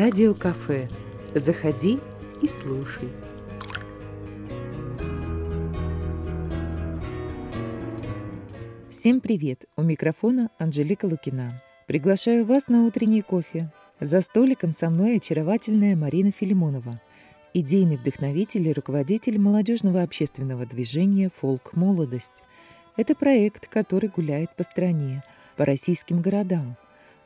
Радиокафе. Заходи и слушай. Всем привет! У микрофона Анжелика Лукина. Приглашаю вас на утренний кофе. За столиком со мной очаровательная Марина Филимонова, идейный вдохновитель и руководитель молодежного общественного движения «Фолк Молодость». Это проект, который гуляет по стране, по российским городам,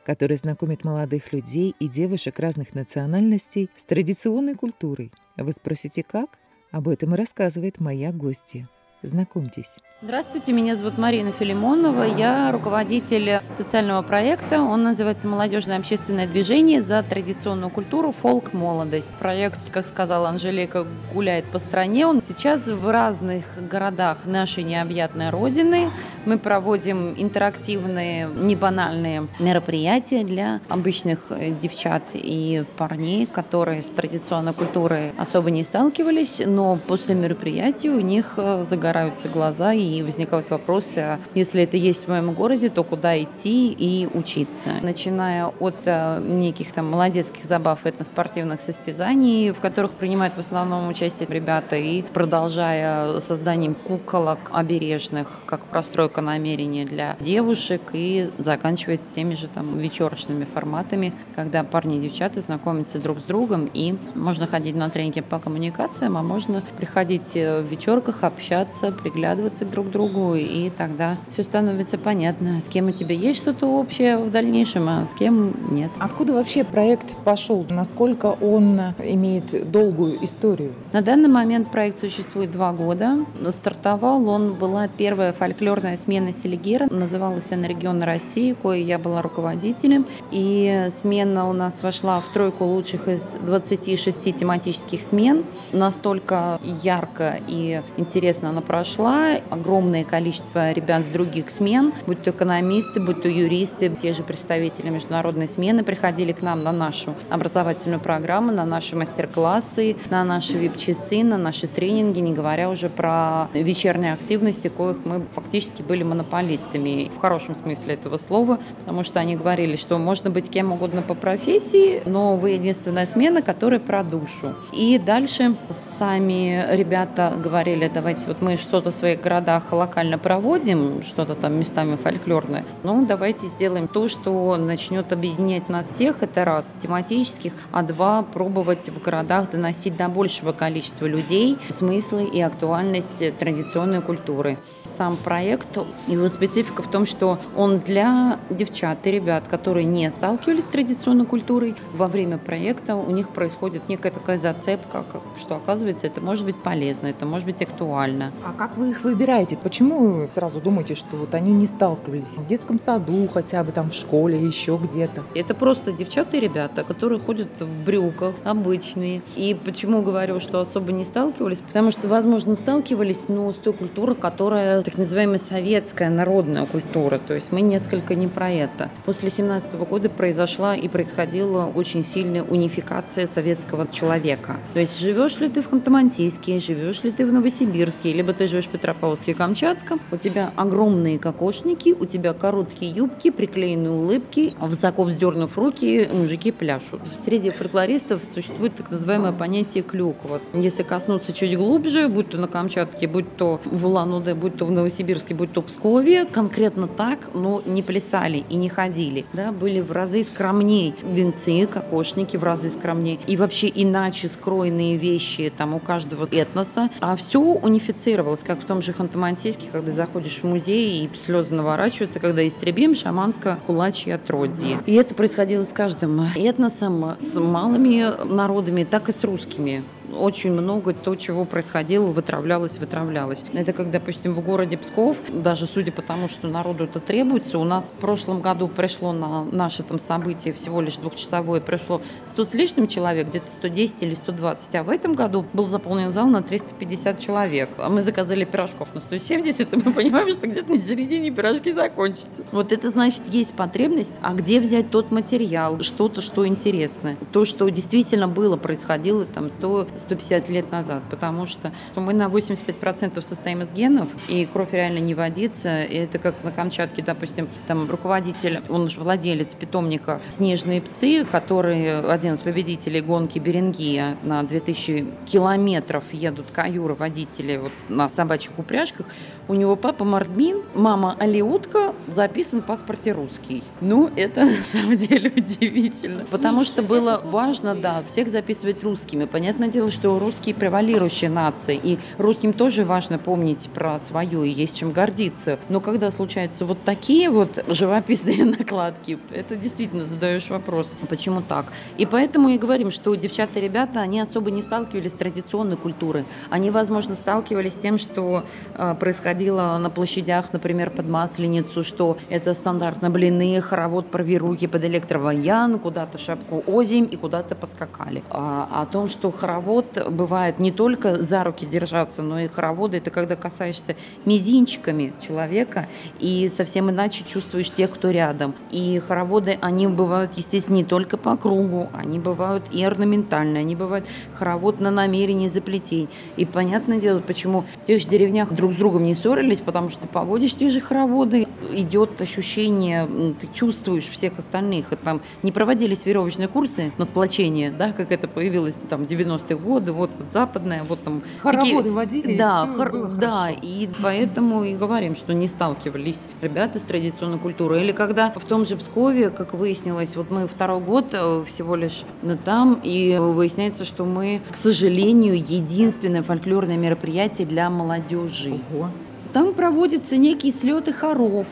который знакомит молодых людей и девушек разных национальностей с традиционной культурой. Вы спросите, как? Об этом и рассказывает моя гостья. Знакомьтесь. Здравствуйте, меня зовут Марина Филимонова. Я руководитель социального проекта. Он называется «Молодежное общественное движение за традиционную культуру «Фолк Молодость». Проект, как сказала Анжелика, гуляет по стране. Он сейчас в разных городах нашей необъятной Родины. Мы проводим интерактивные, небанальные мероприятия для обычных девчат и парней, которые с традиционной культурой особо не сталкивались, но после мероприятия у них загорается загораются глаза и возникают вопросы, если это есть в моем городе, то куда идти и учиться. Начиная от э, неких там молодецких забав, этноспортивных состязаний, в которых принимают в основном участие ребята, и продолжая созданием куколок обережных, как простройка намерения для девушек, и заканчивая теми же там вечерочными форматами, когда парни и девчата знакомятся друг с другом, и можно ходить на тренинги по коммуникациям, а можно приходить э, в вечерках, общаться, общаться, приглядываться друг к другу, и тогда все становится понятно, с кем у тебя есть что-то общее в дальнейшем, а с кем нет. Откуда вообще проект пошел? Насколько он имеет долгую историю? На данный момент проект существует два года. Стартовал он, была первая фольклорная смена Селигера, называлась она «Регион России», кое я была руководителем. И смена у нас вошла в тройку лучших из 26 тематических смен. Настолько ярко и интересно она прошла. Огромное количество ребят с других смен, будь то экономисты, будь то юристы, те же представители международной смены приходили к нам на нашу образовательную программу, на наши мастер-классы, на наши вип-часы, на наши тренинги, не говоря уже про вечерние активности, коих мы фактически были монополистами в хорошем смысле этого слова, потому что они говорили, что можно быть кем угодно по профессии, но вы единственная смена, которая про душу. И дальше сами ребята говорили, давайте вот мы что-то в своих городах локально проводим, что-то там местами фольклорное, ну, давайте сделаем то, что начнет объединять нас всех, это раз, тематических, а два, пробовать в городах доносить до большего количества людей смыслы и актуальность традиционной культуры. Сам проект, его специфика в том, что он для девчат и ребят, которые не сталкивались с традиционной культурой, во время проекта у них происходит некая такая зацепка, что оказывается это может быть полезно, это может быть актуально. А как вы их выбираете? Почему вы сразу думаете, что вот они не сталкивались в детском саду, хотя бы там в школе, еще где-то? Это просто девчата и ребята, которые ходят в брюках, обычные. И почему говорю, что особо не сталкивались? Потому что, возможно, сталкивались, но с той культурой, которая так называемая советская народная культура. То есть мы несколько не про это. После 17 года произошла и происходила очень сильная унификация советского человека. То есть живешь ли ты в Ханты-Мансийске, живешь ли ты в Новосибирске, либо ты живешь в Петропавловске-Камчатском, у тебя огромные кокошники, у тебя короткие юбки, приклеенные улыбки, высоко вздернув руки, мужики пляшут. В среди фольклористов существует так называемое понятие клюк. Вот если коснуться чуть глубже, будь то на Камчатке, будь то в Улан-Удэ, будь то в Новосибирске, будь то в Пскове, конкретно так, но не плясали и не ходили. Да, были в разы скромней венцы, кокошники в разы скромней. И вообще иначе скроенные вещи там у каждого этноса. А все унифицировано ассоциировалось, как в том же Ханты-Мансийске, когда заходишь в музей и слезы наворачиваются, когда истребим шаманское кулачье отродье. И это происходило с каждым этносом, с малыми народами, так и с русскими очень много то, чего происходило, вытравлялось, вытравлялось. Это как, допустим, в городе Псков, даже судя по тому, что народу это требуется, у нас в прошлом году пришло на наше там событие всего лишь двухчасовое, пришло 100 с лишним человек, где-то 110 или 120, а в этом году был заполнен зал на 350 человек. А мы заказали пирожков на 170, и мы понимаем, что где-то на середине пирожки закончатся. Вот это значит, есть потребность, а где взять тот материал, что-то, что интересно. То, что действительно было, происходило там 100 150 лет назад, потому что мы на 85% состоим из генов, и кровь реально не водится. И это как на Камчатке, допустим, там руководитель, он же владелец питомника «Снежные псы», который один из победителей гонки Берингия на 2000 километров едут каюры водители вот на собачьих упряжках. У него папа Мардмин, мама Алиутка, записан в паспорте русский. Ну, это на самом деле удивительно. Потому что было важно, да, всех записывать русскими. Понятное дело, что русские превалирующая нация, и русским тоже важно помнить про свою, и есть чем гордиться. Но когда случаются вот такие вот живописные накладки, это действительно задаешь вопрос, почему так? И поэтому и говорим, что девчата и ребята, они особо не сталкивались с традиционной культурой. Они, возможно, сталкивались с тем, что э, происходило на площадях, например, под Масленицу, что это стандартно блины, хоровод провируки под электровоян, куда-то шапку озим и куда-то поскакали. А, о том, что хоровод бывает не только за руки держаться, но и хороводы, это когда касаешься мизинчиками человека и совсем иначе чувствуешь тех, кто рядом. И хороводы, они бывают, естественно, не только по кругу, они бывают и орнаментальные, они бывают хоровод на намерении заплетей. И понятное дело, почему в тех же деревнях друг с другом не ссорились, потому что поводишь те же хороводы, идет ощущение, ты чувствуешь всех остальных. И там не проводились веревочные курсы на сплочение, да, как это появилось там 90-е годы, вот, западная, вот там. Хороводы такие, водили, да, и хор, да, хорошо. и поэтому и говорим, что не сталкивались ребята с традиционной культурой. Или когда в том же Пскове, как выяснилось, вот мы второй год э, всего лишь там, и выясняется, что мы, к сожалению, единственное фольклорное мероприятие для молодежи. Ого. Там проводятся некие слеты хоров.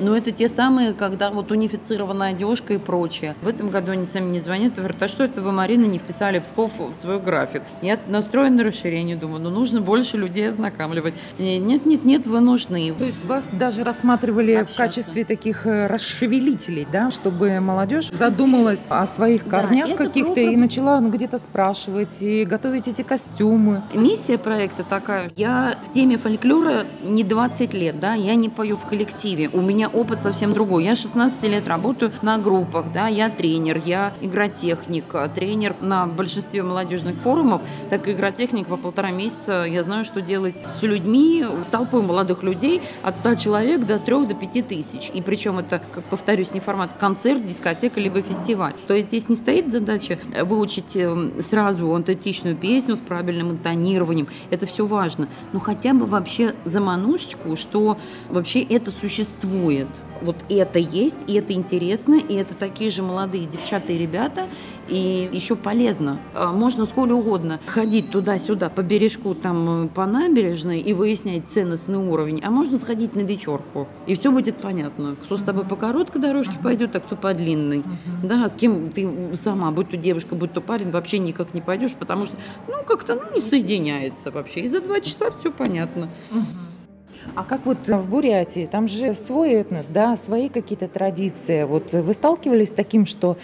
Но это те самые, когда вот унифицированная одежка и прочее. В этом году они сами не звонят и говорят, а что это вы, Марина, не вписали Псков в свой график? Я настроен на расширение, думаю, ну нужно больше людей ознакомливать. Нет, нет, нет, вы нужны. То есть вас даже рассматривали Общаться. в качестве таких э, расшевелителей, да, чтобы молодежь задумалась о своих корнях да, каких-то круто. и начала ну, где-то спрашивать и готовить эти костюмы. Миссия проекта такая. Я в теме фольклора не 20 лет, да, я не пою в коллективе, у меня опыт совсем другой. Я 16 лет работаю на группах, да, я тренер, я игротехник, тренер на большинстве молодежных форумов, так и игротехник по полтора месяца. Я знаю, что делать с людьми, с толпой молодых людей от 100 человек до 3 до 5 тысяч. И причем это, как повторюсь, не формат концерт, дискотека, либо фестиваль. То есть здесь не стоит задача выучить эм, сразу антетичную песню с правильным интонированием. Это все важно. Но хотя бы вообще замануть подушечку, что вообще это существует. Вот это есть, и это интересно, и это такие же молодые девчата и ребята, и еще полезно. А, можно сколь угодно ходить туда-сюда по бережку, там, э, по набережной и выяснять ценностный уровень, а можно сходить на вечерку, и все будет понятно. Кто с тобой по короткой дорожке пойдет, а кто по длинной. Да, с кем ты сама, будь то девушка, будь то парень, вообще никак не пойдешь, потому что, ну, как-то ну, не соединяется вообще. И за два часа все понятно. А как вот в Бурятии, там же свой этнос, да, свои какие-то традиции. Вот вы сталкивались с таким, что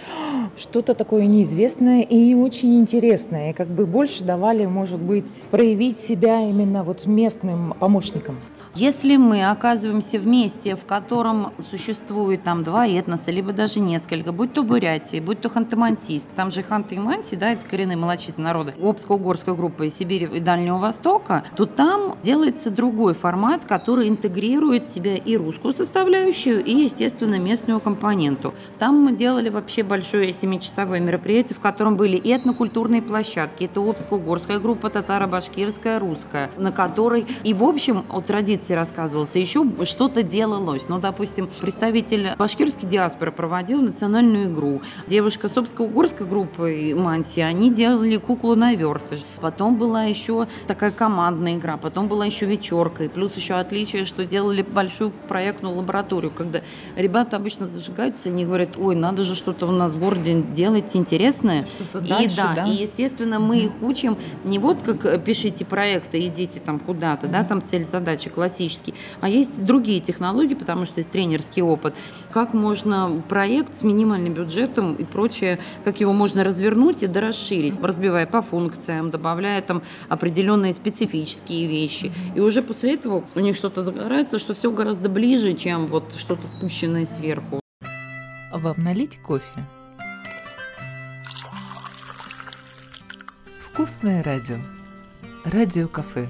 что-то такое неизвестное и очень интересное, и как бы больше давали, может быть, проявить себя именно вот местным помощникам? Если мы оказываемся в месте, в котором существует там два этноса, либо даже несколько, будь то Бурятия, будь то Ханты-Мансийск, там же Ханты и Манси, да, это коренные малочисленные народы, Обско-Угорская группа из Сибири и Дальнего Востока, то там делается другой формат, который интегрирует в себя и русскую составляющую, и, естественно, местную компоненту. Там мы делали вообще большое семичасовое мероприятие, в котором были и этнокультурные площадки, это Обско-Угорская группа, татаро-башкирская, русская, на которой и, в общем, о традиции лекции рассказывался, еще что-то делалось. Ну, допустим, представитель башкирской диаспоры проводил национальную игру. Девушка с угорской группы Манси, они делали куклу на вертыш. Потом была еще такая командная игра, потом была еще вечерка. И плюс еще отличие, что делали большую проектную лабораторию, когда ребята обычно зажигаются, они говорят, ой, надо же что-то у нас в городе делать интересное. Что-то дальше, и, да, да? И, естественно, мы их учим не вот как пишите проекты, идите там куда-то, да, там цель задачи классическая, классический, а есть другие технологии, потому что есть тренерский опыт. Как можно проект с минимальным бюджетом и прочее, как его можно развернуть и дорасширить, разбивая по функциям, добавляя там определенные специфические вещи. И уже после этого у них что-то загорается, что все гораздо ближе, чем вот что-то спущенное сверху. Вам налить кофе? Вкусное радио. Радио-кафе.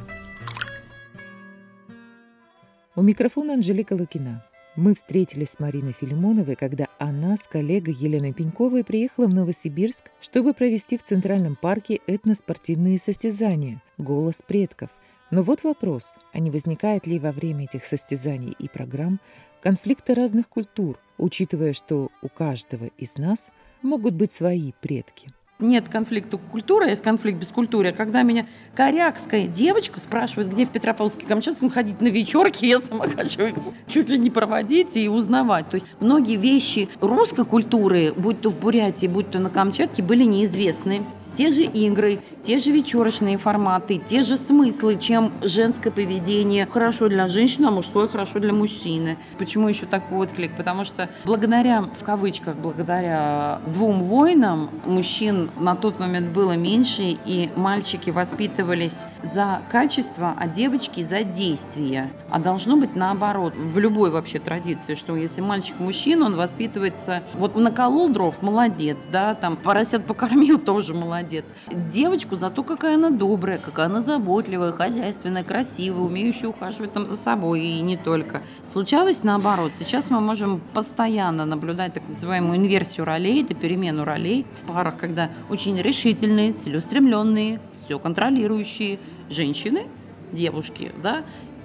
У микрофона Анжелика Лукина. Мы встретились с Мариной Филимоновой, когда она с коллегой Еленой Пеньковой приехала в Новосибирск, чтобы провести в Центральном парке этноспортивные состязания «Голос предков». Но вот вопрос, а не возникает ли во время этих состязаний и программ конфликты разных культур, учитывая, что у каждого из нас могут быть свои предки? Нет конфликта культуры, а есть конфликт без культуры. Когда меня корякская девочка спрашивает, где в Петропавловске-Камчатском ходить на вечерки, я сама хочу их чуть ли не проводить и узнавать. То есть многие вещи русской культуры, будь то в Бурятии, будь то на Камчатке, были неизвестны те же игры, те же вечерочные форматы, те же смыслы, чем женское поведение хорошо для женщины, а мужское хорошо для мужчины. Почему еще такой отклик? Потому что благодаря, в кавычках, благодаря двум войнам мужчин на тот момент было меньше, и мальчики воспитывались за качество, а девочки за действие. А должно быть наоборот. В любой вообще традиции, что если мальчик мужчина, он воспитывается, вот наколол дров, молодец, да, там поросят покормил, тоже молодец молодец. Девочку за то, какая она добрая, какая она заботливая, хозяйственная, красивая, умеющая ухаживать там за собой и не только. Случалось наоборот. Сейчас мы можем постоянно наблюдать так называемую инверсию ролей, это перемену ролей в парах, когда очень решительные, целеустремленные, все контролирующие женщины, девушки, да,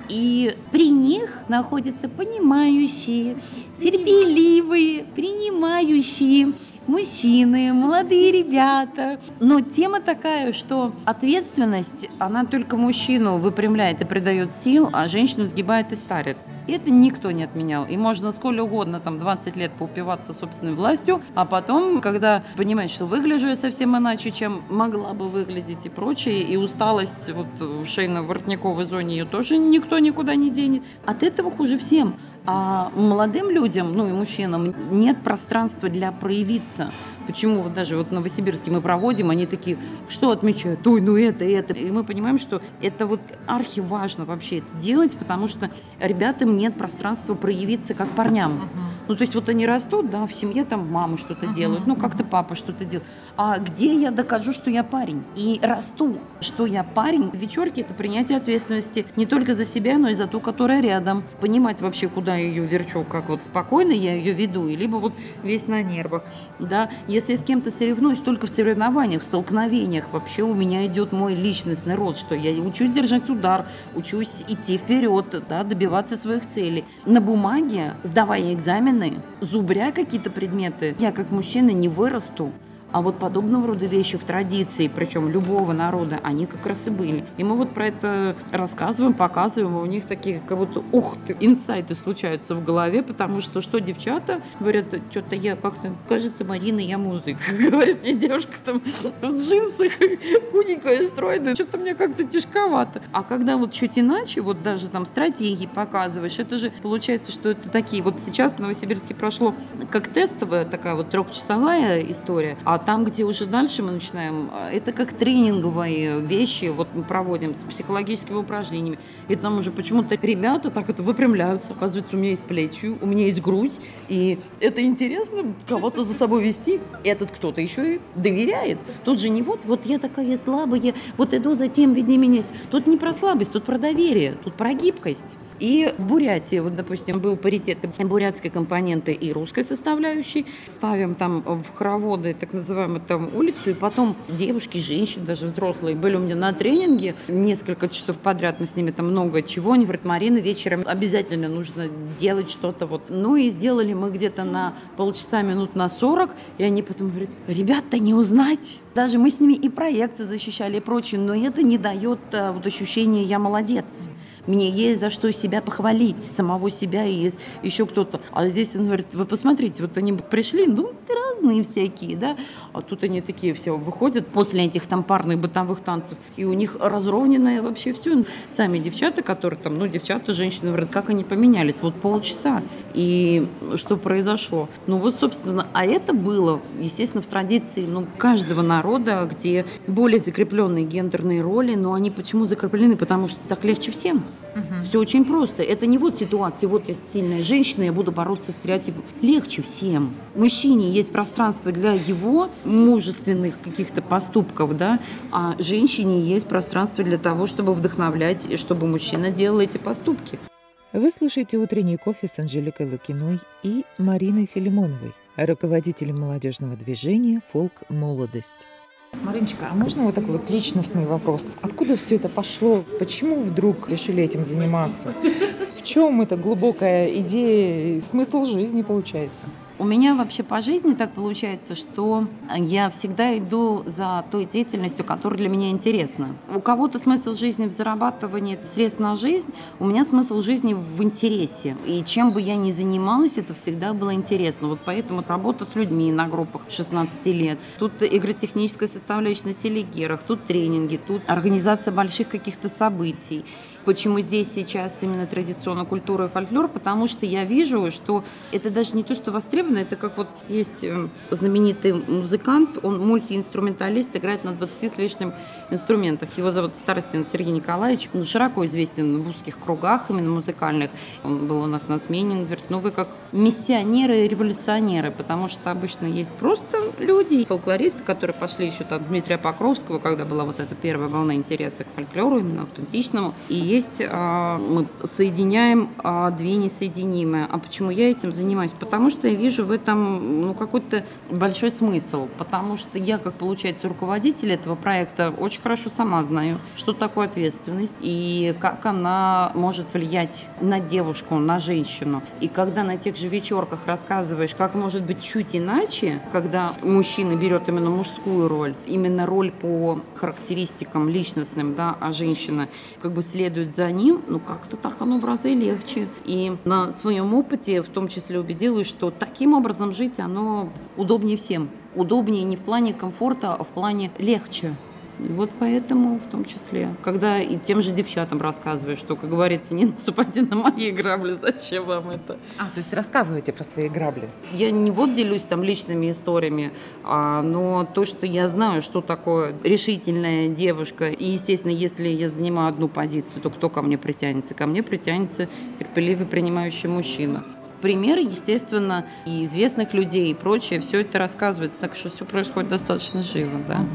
и при них находятся понимающие, терпеливые, принимающие, мужчины, молодые ребята. Но тема такая, что ответственность, она только мужчину выпрямляет и придает сил, а женщину сгибает и старит. И это никто не отменял. И можно сколько угодно, там, 20 лет поупиваться собственной властью, а потом, когда понимаешь, что выгляжу я совсем иначе, чем могла бы выглядеть и прочее, и усталость вот в шейно-воротниковой зоне ее тоже никто никуда не денет. От этого хуже всем. А молодым людям, ну и мужчинам, нет пространства для проявиться. Почему вот даже вот в Новосибирске мы проводим, они такие, что отмечают? Ой, ну это, это. И мы понимаем, что это вот архиважно вообще это делать, потому что ребятам нет пространства проявиться как парням. Ну, то есть вот они растут, да, в семье там мамы что-то uh-huh. делают, ну, как-то папа что-то делает. А где я докажу, что я парень? И расту, что я парень. Вечерки – это принятие ответственности не только за себя, но и за ту, которая рядом. Понимать вообще, куда ее верчу, как вот спокойно я ее веду, и либо вот весь на нервах, да. Если с кем-то соревнуюсь, только в соревнованиях, в столкновениях вообще у меня идет мой личностный рост, что я учусь держать удар, учусь идти вперед, да, добиваться своих целей. На бумаге, сдавая экзамен, стены, зубря какие-то предметы, я как мужчина не вырасту. А вот подобного рода вещи в традиции, причем любого народа, они как раз и были. И мы вот про это рассказываем, показываем, и у них такие как будто, ух ты, инсайты случаются в голове, потому что что девчата говорят, что-то я как-то, кажется, Марина, я музык. Говорит мне девушка там в джинсах, худенькая, стройная, что-то мне как-то тяжковато. А когда вот чуть иначе, вот даже там стратегии показываешь, это же получается, что это такие, вот сейчас в Новосибирске прошло как тестовая такая вот трехчасовая история, а там, где уже дальше мы начинаем, э, это как тренинговые вещи, вот мы проводим с психологическими упражнениями. И там уже почему-то ребята так это выпрямляются. Оказывается, у меня есть плечи, у меня есть грудь. И это интересно, кого-то за собой вести. Этот кто-то еще и доверяет. Тут же не вот, вот я такая слабая, вот иду за тем, веди меня. Тут не про слабость, тут про доверие, тут про гибкость. И в Бурятии, вот, допустим, был паритет бурятской компоненты и русской составляющей. Ставим там в хороводы, так называемую там улицу, и потом девушки, женщины, даже взрослые, были у меня на тренинге несколько часов подряд, мы с ними там много чего. Они говорят, Марина, вечером обязательно нужно делать что-то вот. Ну и сделали мы где-то на полчаса, минут на 40, и они потом говорят, ребята, не узнать. Даже мы с ними и проекты защищали и прочее, но это не дает а, вот ощущения «я молодец». Мне есть за что себя похвалить, самого себя и еще кто-то. А здесь он говорит, вы посмотрите, вот они пришли, ну, разные всякие, да, а тут они такие все выходят после этих там парных бытовых танцев, и у них разровненное вообще все. Сами девчата, которые там, ну, девчата, женщины, говорят, как они поменялись, вот полчаса, и что произошло. Ну, вот, собственно, а это было, естественно, в традиции, ну, каждого народа, где более закрепленные гендерные роли, но они почему закреплены? Потому что так легче всем. Угу. Все очень просто. Это не вот ситуация, вот я сильная женщина, я буду бороться с стереотипом. Легче всем. Мужчине есть пространство для его мужественных каких-то поступков, да, а женщине есть пространство для того, чтобы вдохновлять, и чтобы мужчина делал эти поступки. Вы слушаете «Утренний кофе» с Анжеликой Лукиной и Мариной Филимоновой, руководителем молодежного движения «Фолк Молодость». Мариночка, а можно вот такой вот личностный вопрос? Откуда все это пошло? Почему вдруг решили этим заниматься? В чем эта глубокая идея и смысл жизни получается? У меня вообще по жизни так получается, что я всегда иду за той деятельностью, которая для меня интересна. У кого-то смысл жизни в зарабатывании средств на жизнь, у меня смысл жизни в интересе. И чем бы я ни занималась, это всегда было интересно. Вот поэтому работа с людьми на группах 16 лет, тут игротехническая составляющая на селегерах, тут тренинги, тут организация больших каких-то событий. Почему здесь сейчас именно традиционная культура и фольклор? Потому что я вижу, что это даже не то, что востребовано, это как вот есть э, знаменитый музыкант, он мультиинструменталист, играет на 20 с лишним инструментах. Его зовут Старостин Сергей Николаевич. Он широко известен в узких кругах, именно музыкальных. Он был у нас на смене, он говорит, ну вы как миссионеры и революционеры, потому что обычно есть просто люди, фольклористы, которые пошли еще там Дмитрия Покровского, когда была вот эта первая волна интереса к фольклору, именно аутентичному. И есть а, мы соединяем а, две несоединимые. А почему я этим занимаюсь? Потому что я вижу в этом ну, какой-то большой смысл. Потому что я, как получается, руководитель этого проекта, очень хорошо сама знаю, что такое ответственность и как она может влиять на девушку, на женщину. И когда на тех же вечерках рассказываешь, как может быть чуть иначе, когда мужчина берет именно мужскую роль, именно роль по характеристикам личностным, да, а женщина как бы следует следовать за ним, ну как-то так оно в разы легче. И на своем опыте в том числе убедилась, что таким образом жить оно удобнее всем. Удобнее не в плане комфорта, а в плане легче. И вот поэтому в том числе, когда и тем же девчатам рассказываешь, что, как говорится, не наступайте на мои грабли, зачем вам это? А, то есть рассказывайте про свои грабли? Я не вот делюсь там личными историями, а, но то, что я знаю, что такое решительная девушка, и, естественно, если я занимаю одну позицию, то кто ко мне притянется? Ко мне притянется терпеливый принимающий мужчина примеры, естественно, и известных людей и прочее, все это рассказывается, так что все происходит достаточно живо, да.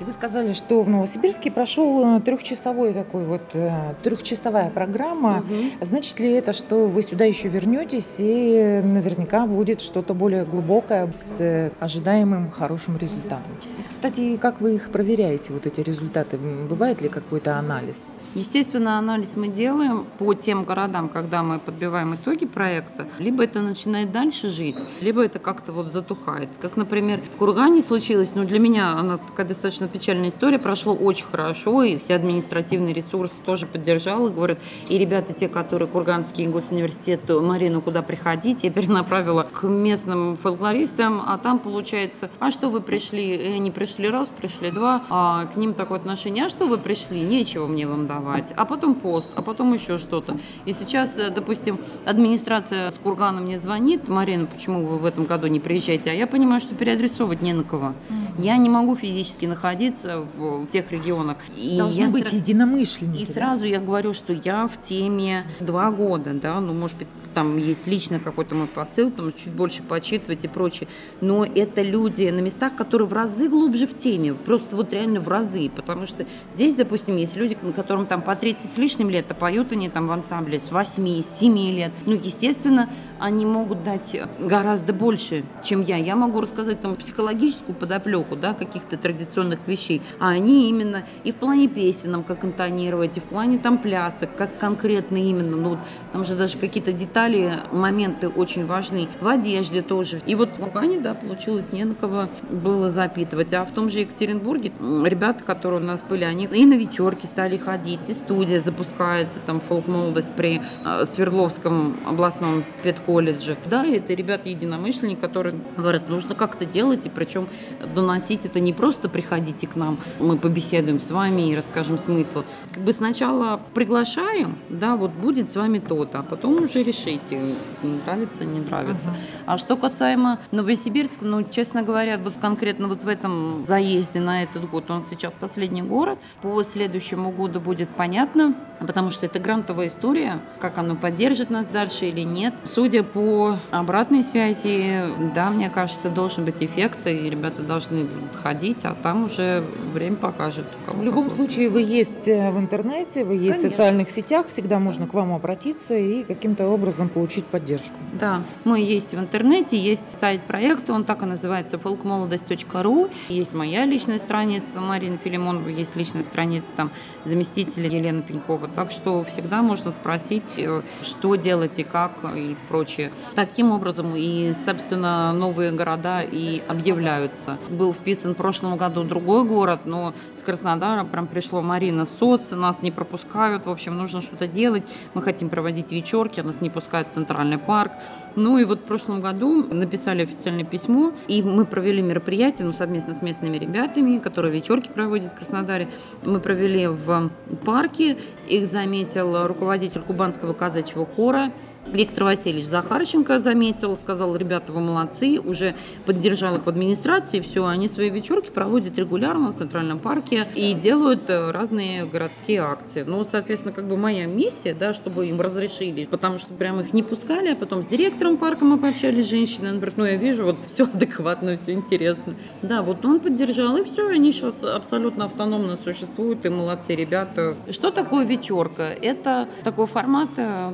И вы сказали, что в Новосибирске прошел э, трехчасовой такой вот э, трехчасовая программа. Угу. Значит ли это, что вы сюда еще вернетесь и наверняка будет что-то более глубокое с э, ожидаемым хорошим результатом? Кстати, как вы их проверяете, вот эти результаты? Бывает ли какой-то анализ? Естественно, анализ мы делаем по тем городам, когда мы подбиваем итоги проекта. Либо это начинает дальше жить, либо это как-то вот затухает. Как, например, в Кургане случилось, но ну, для меня она такая достаточно печальная история, прошло очень хорошо, и все административные ресурсы тоже поддержал, и говорят, и ребята, те, которые Курганский госуниверситет, Марину, куда приходить, я перенаправила к местным фольклористам, а там получается, а что вы пришли? И они пришли раз, пришли два, а к ним такое отношение, а что вы пришли? Нечего мне вам давать давать, а потом пост, а потом еще что-то. И сейчас, э, допустим, администрация с Кургана мне звонит, Марина, почему вы в этом году не приезжаете? А я понимаю, что переадресовывать не на кого. Я не могу физически находиться в, тех регионах. И Должны я быть сра... единомышленники. И да? сразу я говорю, что я в теме два года, да, ну, может быть, там есть лично какой-то мой посыл, там чуть больше почитывать и прочее. Но это люди на местах, которые в разы глубже в теме, просто вот реально в разы, потому что здесь, допустим, есть люди, которым там по 30 с лишним лет, а поют они там в ансамбле с 8, с 7 лет. Ну, естественно, они могут дать гораздо больше, чем я. Я могу рассказать там психологическую подоплеку, да, каких-то традиционных вещей, а они именно и в плане песен, как интонировать, и в плане там плясок, как конкретно именно, ну, вот, там же даже какие-то детали, моменты очень важны. В одежде тоже. И вот в Лугане, да, получилось не на кого было запитывать. А в том же Екатеринбурге ребята, которые у нас были, они и на вечерки стали ходить, и студия запускается, там фолк-молодость при э, Свердловском областном педколледже. Да, это ребята единомышленники, которые говорят, нужно как-то делать, и причем до преподносить это не просто приходите к нам, мы побеседуем с вами и расскажем смысл. Как бы сначала приглашаем, да, вот будет с вами то-то, а потом уже решите, нравится, не нравится. А что касаемо Новосибирска, ну, честно говоря, вот конкретно вот в этом заезде на этот год, он сейчас последний город, по следующему году будет понятно, потому что это грантовая история, как оно поддержит нас дальше или нет. Судя по обратной связи, да, мне кажется, должен быть эффект, и ребята должны ходить, а там уже время покажет. В любом случае вы есть э, в интернете, вы есть Конечно. в социальных сетях, всегда можно к вам обратиться и каким-то образом получить поддержку. Да, мы есть в интернете, есть сайт проекта, он так и называется folkmolодость.ру, есть моя личная страница Марина Филимонова, есть личная страница там заместителя Елена Пенькова, так что всегда можно спросить, э, что делать и как и прочее. Таким образом и, собственно, новые города и объявляются. Был вписан в прошлом году другой город, но с Краснодара прям пришло Марина СОС, нас не пропускают, в общем, нужно что-то делать. Мы хотим проводить вечерки, нас не пускают в Центральный парк. Ну и вот в прошлом году написали официальное письмо, и мы провели мероприятие ну, совместно с местными ребятами, которые вечерки проводят в Краснодаре. Мы провели в парке, их заметил руководитель Кубанского казачьего хора Виктор Васильевич Захарченко заметил, сказал, ребята, вы молодцы, уже поддержал их в администрации, все, они свои вечерки проводят регулярно в Центральном парке и делают э, разные городские акции. Ну, соответственно, как бы моя миссия, да, чтобы им разрешили, потому что прям их не пускали, а потом с директором парка мы пообщались, женщины, он говорит, ну, я вижу, вот все адекватно, все интересно. Да, вот он поддержал, и все, они сейчас абсолютно автономно существуют, и молодцы ребята. Что такое вечерка? Это такой формат э,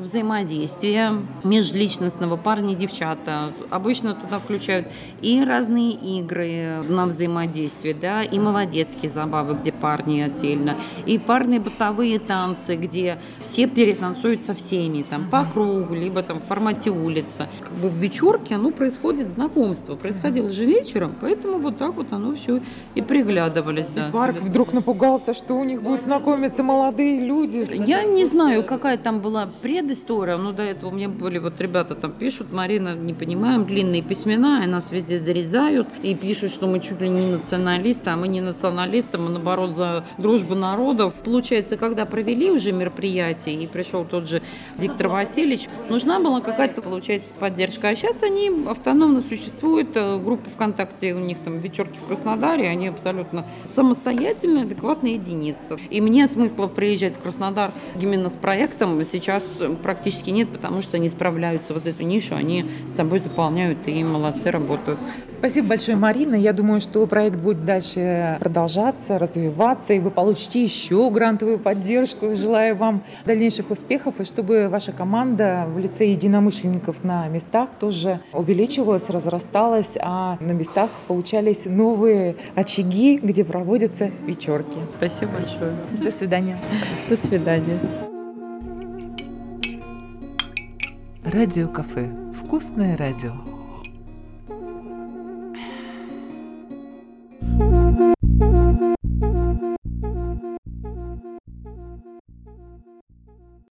межличностного парни и девчата. Обычно туда включают и разные игры на взаимодействие, да, и молодецкие забавы, где парни отдельно, и парные бытовые танцы, где все перетанцуют со всеми, там, по кругу, либо там в формате улица. Как бы в вечерке оно происходит знакомство. Происходило же вечером, поэтому вот так вот оно все и приглядывались. Да, и парк вдруг напугался, что у них будут знакомиться молодые люди. Я не знаю, какая там была предыстория, но до этого меня были вот ребята там пишут, Марина, не понимаем, длинные письмена, и нас везде зарезают, и пишут, что мы чуть ли не националисты, а мы не националисты, мы наоборот за дружбу народов. Получается, когда провели уже мероприятие, и пришел тот же Виктор Васильевич, нужна была какая-то, получается, поддержка. А сейчас они автономно существуют, э, группа ВКонтакте, у них там вечерки в Краснодаре, они абсолютно самостоятельные, адекватные единицы. И мне смысла приезжать в Краснодар именно с проектом сейчас практически нет, потому что они справляются вот эту нишу, они собой заполняют и молодцы работают. Спасибо большое, Марина. Я думаю, что проект будет дальше продолжаться, развиваться, и вы получите еще грантовую поддержку. Желаю вам дальнейших успехов, и чтобы ваша команда в лице единомышленников на местах тоже увеличивалась, разрасталась, а на местах получались новые очаги, где проводятся вечерки. Спасибо большое. До свидания. До свидания. Радио кафе. Вкусное радио.